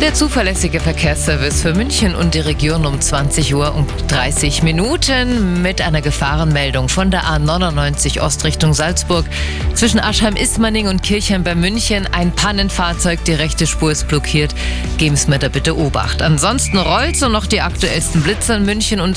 Der zuverlässige Verkehrsservice für München und die Region um 20 Uhr und 30 Minuten mit einer Gefahrenmeldung von der A99 Ostrichtung Salzburg. Zwischen Aschheim-Ismaning und Kirchheim bei München ein Pannenfahrzeug, die rechte Spur ist blockiert. Geben Sie mir da bitte Obacht. Ansonsten rollt so noch die aktuellsten Blitzer in München und